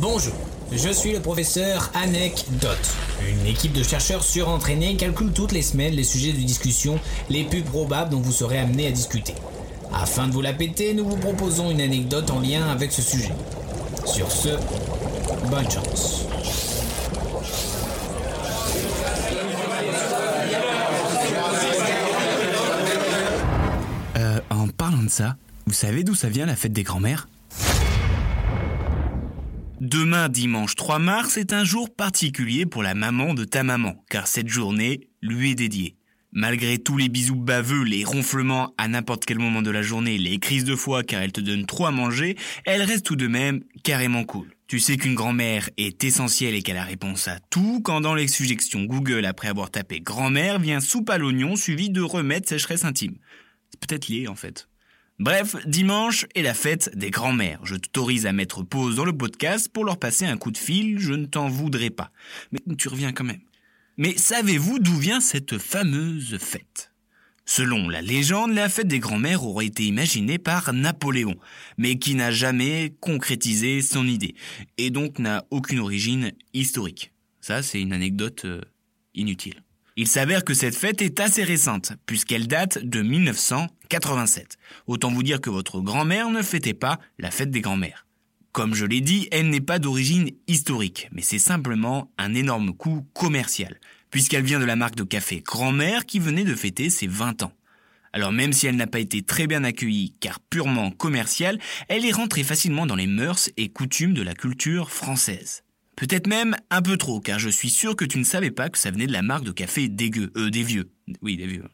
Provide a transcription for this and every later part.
Bonjour, je suis le professeur Anecdote. Une équipe de chercheurs surentraînés calcule toutes les semaines les sujets de discussion les plus probables dont vous serez amené à discuter. Afin de vous la péter, nous vous proposons une anecdote en lien avec ce sujet. Sur ce, bonne chance. Euh, en parlant de ça, vous savez d'où ça vient la fête des grands-mères? Demain, dimanche 3 mars, est un jour particulier pour la maman de ta maman, car cette journée lui est dédiée. Malgré tous les bisous baveux, les ronflements à n'importe quel moment de la journée, les crises de foie car elle te donne trop à manger, elle reste tout de même carrément cool. Tu sais qu'une grand-mère est essentielle et qu'elle a réponse à tout quand dans les suggestions Google après avoir tapé grand-mère vient soupe à l'oignon suivi de remède sécheresse intime. C'est peut-être lié en fait. Bref, dimanche est la fête des grands-mères. Je t'autorise à mettre pause dans le podcast pour leur passer un coup de fil, je ne t'en voudrais pas. Mais tu reviens quand même. Mais savez-vous d'où vient cette fameuse fête? Selon la légende, la fête des grands-mères aurait été imaginée par Napoléon, mais qui n'a jamais concrétisé son idée, et donc n'a aucune origine historique. Ça, c'est une anecdote euh, inutile. Il s'avère que cette fête est assez récente, puisqu'elle date de 1987. Autant vous dire que votre grand-mère ne fêtait pas la fête des grands-mères. Comme je l'ai dit, elle n'est pas d'origine historique, mais c'est simplement un énorme coup commercial, puisqu'elle vient de la marque de café Grand-mère qui venait de fêter ses 20 ans. Alors même si elle n'a pas été très bien accueillie car purement commerciale, elle est rentrée facilement dans les mœurs et coutumes de la culture française. Peut-être même un peu trop, car je suis sûr que tu ne savais pas que ça venait de la marque de café dégueu, euh, des vieux. Oui, des vieux.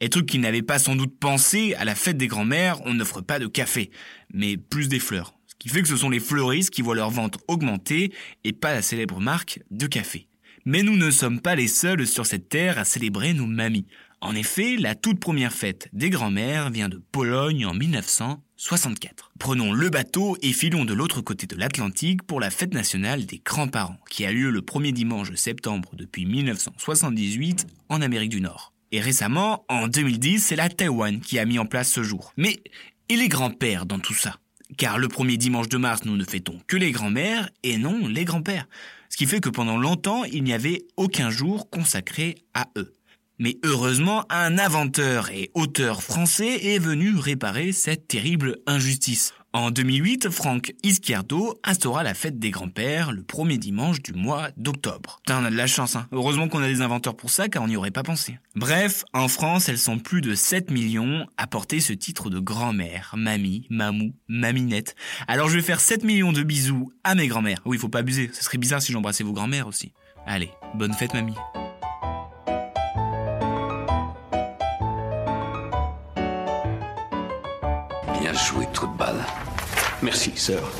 Et truc qu'ils n'avaient pas sans doute pensé, à la fête des grands-mères, on n'offre pas de café, mais plus des fleurs qui fait que ce sont les fleuristes qui voient leur vente augmenter et pas la célèbre marque de café. Mais nous ne sommes pas les seuls sur cette terre à célébrer nos mamies. En effet, la toute première fête des grands-mères vient de Pologne en 1964. Prenons le bateau et filons de l'autre côté de l'Atlantique pour la fête nationale des grands-parents, qui a lieu le premier dimanche de septembre depuis 1978 en Amérique du Nord. Et récemment, en 2010, c'est la Taïwan qui a mis en place ce jour. Mais et les grands-pères dans tout ça? Car le premier dimanche de mars, nous ne fêtons que les grands-mères et non les grands-pères. Ce qui fait que pendant longtemps, il n'y avait aucun jour consacré à eux. Mais heureusement, un inventeur et auteur français est venu réparer cette terrible injustice. En 2008, Franck Izquierdo instaura la fête des grands-pères le premier dimanche du mois d'octobre. Putain, on a de la chance, hein. Heureusement qu'on a des inventeurs pour ça, car on n'y aurait pas pensé. Bref, en France, elles sont plus de 7 millions à porter ce titre de grand-mère, mamie, mamou, maminette. Alors je vais faire 7 millions de bisous à mes grands-mères. Oui, faut pas abuser, ce serait bizarre si j'embrassais vos grands-mères aussi. Allez, bonne fête mamie. Bien joué, trou de balle. Merci, sœur.